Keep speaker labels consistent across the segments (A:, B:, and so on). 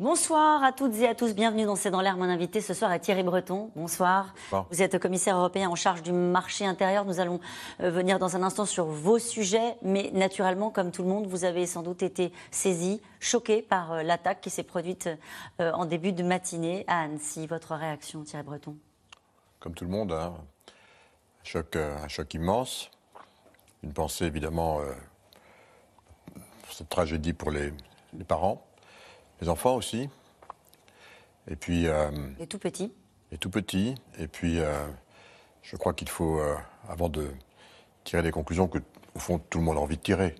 A: Bonsoir à toutes et à tous, bienvenue dans C'est dans l'air. Mon invité ce soir est Thierry Breton. Bonsoir. Vous êtes commissaire européen en charge du marché intérieur. Nous allons euh, venir dans un instant sur vos sujets, mais naturellement, comme tout le monde, vous avez sans doute été saisi, choqué par euh, l'attaque qui s'est produite euh, en début de matinée à Annecy. Votre réaction, Thierry Breton?
B: Comme tout le monde, hein. un, choc, un choc immense. Une pensée évidemment pour cette tragédie pour les parents les enfants aussi.
A: Et puis. Euh, les tout petits.
B: Les tout petits. Et puis, euh, je crois qu'il faut, euh, avant de tirer des conclusions que, au fond, tout le monde a envie de tirer,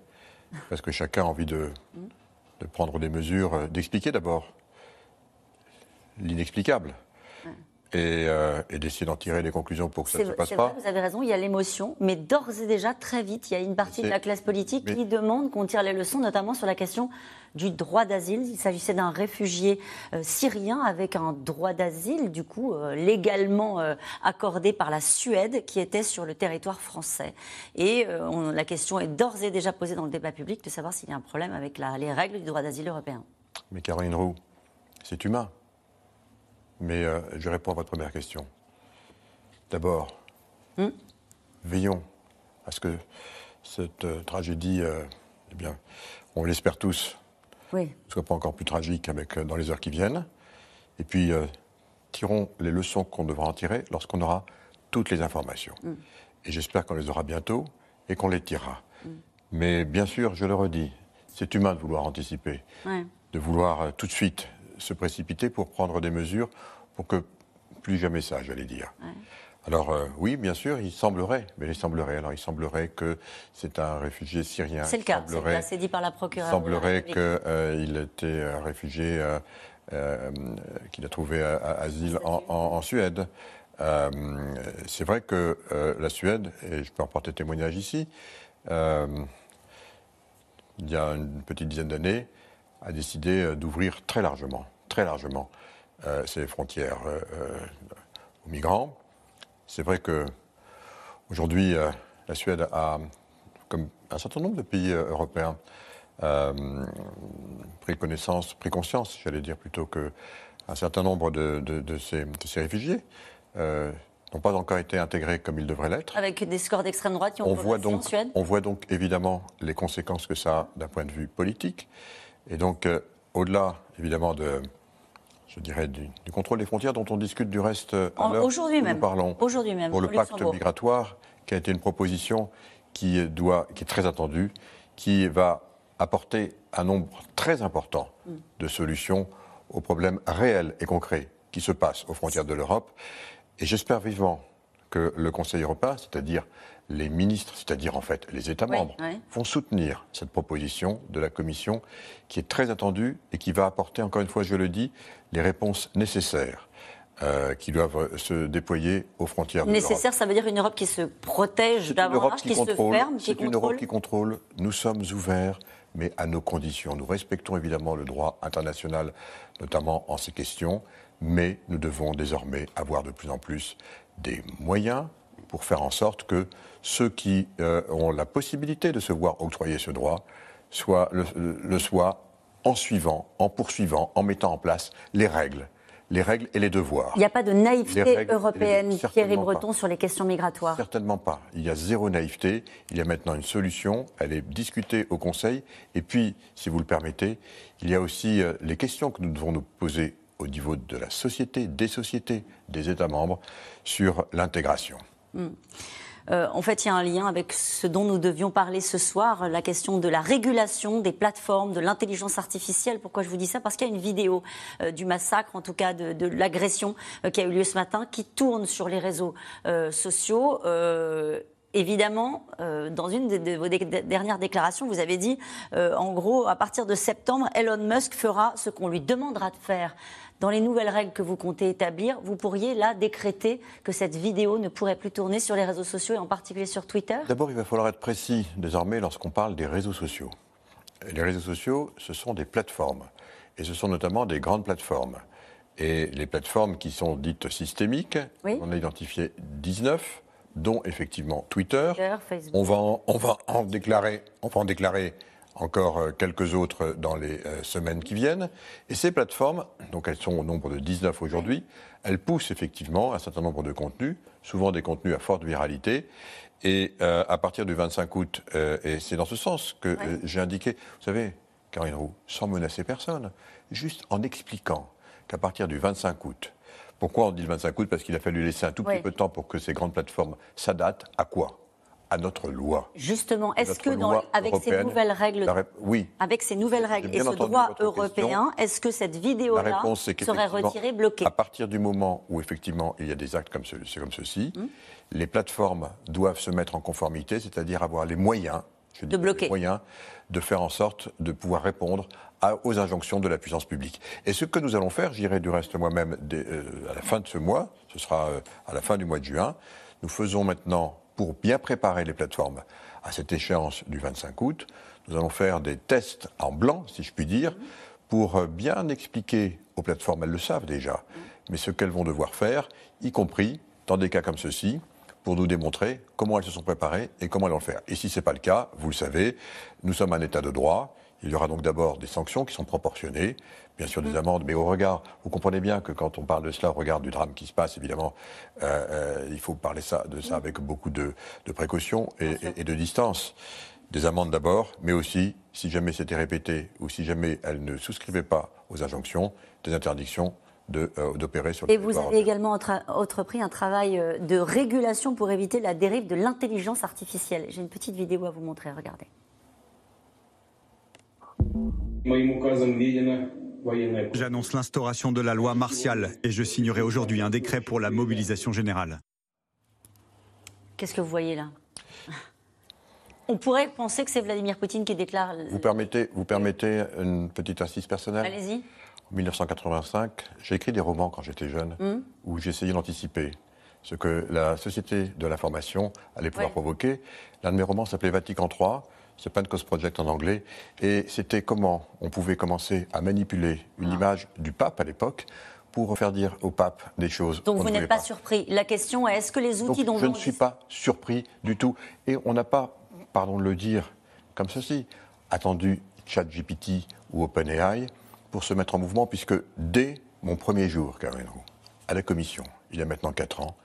B: parce que chacun a envie de, de prendre des mesures, d'expliquer d'abord l'inexplicable. Euh, et, d'essayer d'en tirer des conclusions pour que ça ne se passe pas.
A: Vrai, vous avez raison, il y a l'émotion, mais d'ores et déjà, très vite, il y a une partie de la classe politique qui demande qu'on tire les leçons, notamment sur la question du droit d'asile. Il s'agissait d'un réfugié euh, syrien avec un droit d'asile, du coup, euh, légalement accordé par la Suède, qui était sur le territoire français. Et la question est d'ores et déjà posée dans le débat public de savoir s'il y a un problème avec les règles du droit d'asile européen.
B: Mais Caroline Roux, c'est humain. Mais euh, je réponds à votre première question. D'abord, hmm? veillons à ce que cette euh, tragédie, euh, eh bien, on l'espère tous, ne soit pas encore plus tragique avec, dans les heures qui viennent. Et puis, tirons les leçons qu'on devra en tirer lorsqu'on aura toutes les informations. Hmm. Et j'espère qu'on les aura bientôt et qu'on les tirera. Hmm. Mais bien sûr, je le redis, c'est humain de vouloir anticiper, de vouloir tout de suite se précipiter pour prendre des mesures pour que plus jamais ça, j'allais dire. Alors euh, oui, bien sûr, il semblerait, mais il semblerait. Alors il semblerait que c'est un réfugié syrien.
A: C'est le cas. C'est dit par la procureure.
B: Il semblerait qu'il euh, était un réfugié euh, qu'il a trouvé asile en, Suède. c'est vrai que la Suède, et je peux en porter témoignage ici, il y a une petite dizaine d'années, a décidé d'ouvrir très largement, très largement euh, ses frontières euh, euh, aux migrants. C'est vrai que aujourd'hui, la Suède a, comme un certain nombre de pays européens, pris connaissance, pris conscience, j'allais dire plutôt que un certain nombre de, ces, réfugiés n'ont pas encore été intégrés comme ils devraient l'être.
A: Avec des scores d'extrême droite qui ont on voit
B: donc,
A: en Suède
B: On voit donc évidemment les conséquences que ça a d'un point de vue politique. Et donc, au-delà évidemment de, je dirais, du, contrôle des frontières dont on discute du reste à l'heure
A: Aujourd'hui même.
B: Nous parlons.
A: Aujourd'hui même.
B: Pour le pacte migratoire, qui a été une proposition qui, doit, qui est très attendue, qui va apporter un nombre très important mm. de solutions aux problèmes réels et concrets qui se passent aux frontières de l'Europe. Et j'espère vivement que le Conseil européen, c'est-à-dire les ministres, c'est-à-dire en fait les États membres, vont soutenir cette proposition de la Commission qui est très attendue et qui va apporter, encore une fois, je le dis, les réponses nécessaires. Euh, qui doivent se déployer aux frontières
A: Nécessaire, ça veut dire une Europe qui se protège davantage, qui, se ferme,
B: qui C'est une Europe qui contrôle. Nous sommes ouverts, mais à nos conditions. Nous respectons évidemment le droit international, notamment en ces questions, mais nous devons désormais avoir de plus en plus des moyens pour faire en sorte que ceux qui euh, ont la possibilité de se voir octroyer ce droit soient, le, soient en suivant, en poursuivant, en mettant en place les règles les règles et les devoirs.
A: Il n'y a pas de naïveté européenne, Thierry Breton, sur les questions migratoires
B: Certainement pas. Il y a zéro naïveté. Il y a maintenant une solution. Elle est discutée au Conseil. Et puis, si vous le permettez, il y a aussi euh, les questions que nous devons nous poser au niveau de la société, des sociétés, des États membres, sur l'intégration. Hmm.
A: Euh, en fait, il y a un lien avec ce dont nous devions parler ce soir, la question de la régulation des plateformes, de l'intelligence artificielle. Pourquoi je vous dis ça? Parce qu'il y a une vidéo euh, du massacre, en tout cas de, l'agression euh, qui a eu lieu ce matin, qui tourne sur les réseaux sociaux. Évidemment, dans une de, vos dernières déclarations, vous avez dit, en gros, à partir de septembre, Elon Musk fera ce qu'on lui demandera de faire dans les nouvelles règles que vous comptez établir, vous pourriez là décréter que cette vidéo ne pourrait plus tourner sur les réseaux sociaux et en particulier sur Twitter?
B: D'abord, il va falloir être précis désormais lorsqu'on parle des réseaux sociaux. les réseaux sociaux, ce sont des plateformes. Et ce sont notamment des grandes plateformes. Et les plateformes qui sont dites systémiques, on a identifié 19, dont effectivement Twitter. on, va on, va en déclarer, on va en déclarer encore euh, quelques autres dans les euh, semaines qui viennent. Et ces plateformes, donc elles sont au nombre de 19 aujourd'hui, elles poussent effectivement un certain nombre de contenus, souvent des contenus à forte viralité. Et euh, à partir du 25 août, et c'est dans ce sens que j'ai indiqué, vous savez, Karine Roux, sans menacer personne, juste en expliquant qu'à partir du 25 août, pourquoi on dit le 25 août Parce qu'il a fallu laisser un tout petit peu de temps pour que ces grandes plateformes s'adaptent à quoi? À notre loi.
A: Justement, est-ce que avec ces nouvelles règles,
B: oui,
A: avec ces nouvelles règles et ce droit européen, est-ce que cette vidéo-là serait retirée, bloquée?
B: À partir du moment où effectivement il y a des actes comme, comme ceci, hmm. les plateformes doivent se mettre en conformité, c'est-à-dire avoir les moyens,
A: je de bloquer,
B: les moyens de faire en sorte de pouvoir répondre aux injonctions de la puissance publique. Et ce que nous allons faire, j'irai du reste moi-même euh, à la fin de ce mois, ce sera euh, à la fin du mois de juin, nous faisons maintenant pour bien préparer les plateformes à cette échéance du 25 août, nous allons faire des tests en blanc, si je puis dire, pour bien expliquer aux plateformes, elles le savent déjà, mais ce qu'elles vont devoir faire, y compris dans des cas comme ceci, pour nous démontrer comment elles se sont préparées et comment elles vont le faire. Et si ce n'est pas le cas, vous le savez, nous sommes un État de droit, il y aura donc d'abord des sanctions qui sont proportionnées, bien sûr des mm. amendes, mais au regard, vous comprenez bien que quand on parle de cela, au regard du drame qui se passe, évidemment, euh, euh, il faut parler ça, de ça mm. avec beaucoup de, précautions et, de distance. Des amendes d'abord, mais aussi, si jamais c'était répété ou si jamais elles ne souscrivaient pas aux injonctions, des interdictions euh, d'opérer sur
A: le Et vous avez également entrepris un travail de régulation pour éviter la dérive de l'intelligence artificielle. J'ai une petite vidéo à vous montrer, regardez.
C: J'annonce l'instauration de la loi martiale et je signerai aujourd'hui un décret pour la mobilisation générale.
A: Qu'est-ce que vous voyez là? On pourrait penser que c'est Vladimir Poutine qui déclare.
B: Vous permettez, vous permettez une petite assise personnelle?
A: Allez-y.
B: En 1985, j'ai écrit des romans quand j'étais jeune hmm. où j'essayais d'anticiper ce que la société de l'information allait pouvoir provoquer. L'un de mes romans s'appelait Vatican III c'est Pancos Project en anglais, et c'était comment on pouvait commencer à manipuler une ah. image du pape à l'époque pour faire dire au pape des choses.
A: Donc vous n'êtes pas, surpris. La question est est-ce que les outils dont
B: je ne suis pas surpris du tout, et on n'a pas, pardon de le dire comme ceci, attendu ChatGPT ou OpenAI pour se mettre en mouvement, puisque dès mon premier jour, Roux, à la Commission, il y a maintenant quatre ans,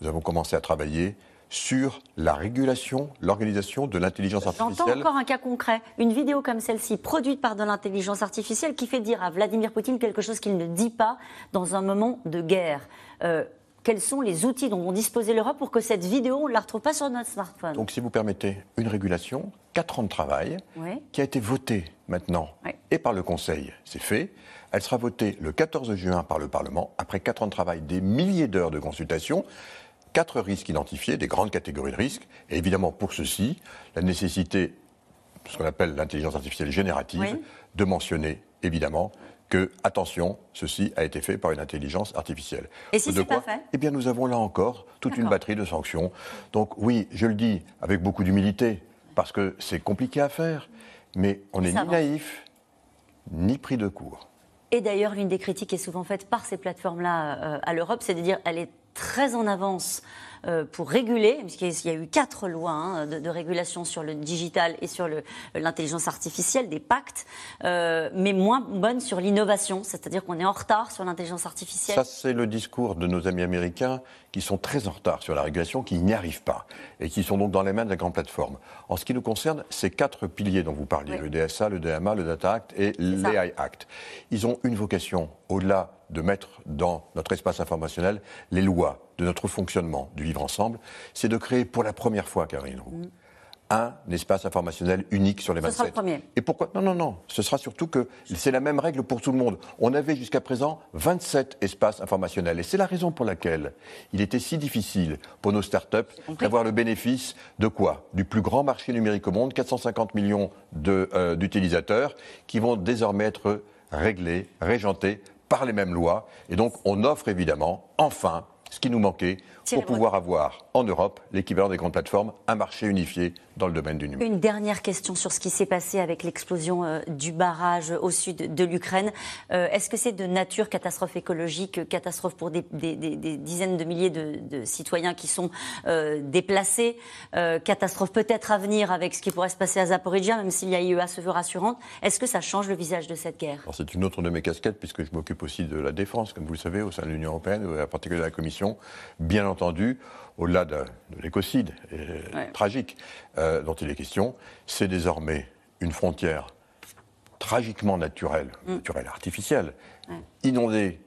B: nous avons commencé à travailler sur la régulation, l'organisation de l'intelligence artificielle.
A: J'entends encore un cas concret, une vidéo comme celle-ci, produite par de l'intelligence artificielle, qui fait dire à Vladimir Poutine quelque chose qu'il ne dit pas dans un moment de guerre. Euh, quels sont les outils dont vont disposer l'Europe pour que cette vidéo, on ne la retrouve pas sur notre smartphone?
B: Donc, si vous permettez, une régulation, quatre ans de travail, qui a été votée maintenant et par le Conseil, c'est fait. Elle sera votée le 14 juin par le Parlement, après quatre ans de travail, des milliers d'heures de consultation quatre risques identifiés, des grandes catégories de risques. Et évidemment, pour ceci, la nécessité, ce qu'on appelle l'intelligence artificielle générative, de mentionner évidemment que, attention, ceci a été fait par une intelligence artificielle.
A: Et si c'est pas fait?
B: Eh bien, nous avons là encore toute une batterie de sanctions. Donc, oui, je le dis avec beaucoup d'humilité, parce que c'est compliqué à faire, mais on n'est ni naïf, ni pris de court.
A: Et d'ailleurs, l'une des critiques qui est souvent faite par ces plateformes-là euh, à l'Europe, c'est de dire elle est très en avance pour réguler, puisqu'il y a eu quatre lois hein, de, régulation sur le digital et sur l'intelligence artificielle, des pactes, euh, mais moins bonne sur l'innovation, c'est-à-dire qu'on est en retard sur l'intelligence artificielle.
B: Ça, c'est le discours de nos amis américains qui sont très en retard sur la régulation, qui n'y arrivent pas, et qui sont donc dans les mains de la grande plateforme. En ce qui nous concerne, ces quatre piliers dont vous parliez, le DSA, le DMA, le Data Act et l'AI Act, ils ont une vocation, au-delà de mettre dans notre espace informationnel les lois de notre fonctionnement, du vivre ensemble, c'est de créer pour la première fois, Karine Roux, mm. un espace informationnel unique sur les 27.
A: Ce sera le premier.
B: Et pourquoi? Non, non, non. Ce sera surtout que c'est la même règle pour tout le monde. On avait jusqu'à présent 27 espaces informationnels. Et c'est la raison pour laquelle il était si difficile pour nos start-up d'avoir le bénéfice de quoi? Du plus grand marché numérique au monde, 450 millions euh, d'utilisateurs, qui vont désormais être réglés, régentés par les mêmes lois. Et donc, on offre évidemment, enfin, ce qui nous manquait pour pouvoir avoir en Europe l'équivalent des grandes plateformes, un marché unifié dans le domaine du numérique.
A: Une dernière question sur ce qui s'est passé avec l'explosion euh, du barrage au sud de l'Ukraine. Euh, est-ce que c'est de nature catastrophe écologique, catastrophe pour des, dizaines de milliers de, citoyens qui sont euh, déplacés, catastrophe peut-être à venir avec ce qui pourrait se passer à Zaporizhia, même s'il y a eu à se veut rassurante. Est-ce que ça change le visage de cette guerre?
B: C'est une autre de mes casquettes puisque je m'occupe aussi de la défense, comme vous le savez, au sein de l'Union européenne, en particulier de la Commission. Bien entendu, au-delà de, l'écocide tragique euh, dont il est question, c'est désormais une frontière tragiquement naturelle, mm. naturelle artificielle, inondée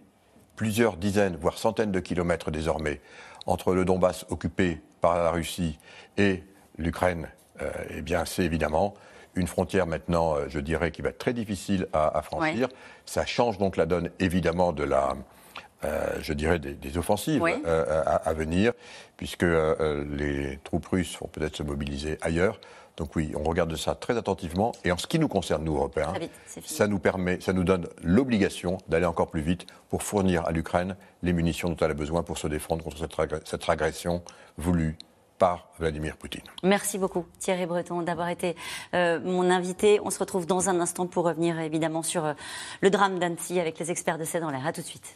B: plusieurs dizaines, voire centaines de kilomètres désormais entre le Donbass occupé par la Russie et l'Ukraine. Euh, eh bien, c'est évidemment une frontière maintenant, euh, je dirais, qui va être très difficile à, franchir. Ça change donc la donne, évidemment, de la, euh, je dirais, des, offensives euh, à, venir, puisque euh, les troupes russes vont peut-être se mobiliser ailleurs. Donc oui, on regarde ça très attentivement. Et en ce qui nous concerne, nous, Européens, ça nous permet, ça nous donne l'obligation d'aller encore plus vite pour fournir à l'Ukraine les munitions dont elle a besoin pour se défendre contre cette, agression voulue par Vladimir Poutine.
A: Merci beaucoup Thierry Breton d'avoir été mon invité. On se retrouve dans un instant pour revenir évidemment sur le drame d'Annecy avec les experts de C'est dans l'air. A tout de suite.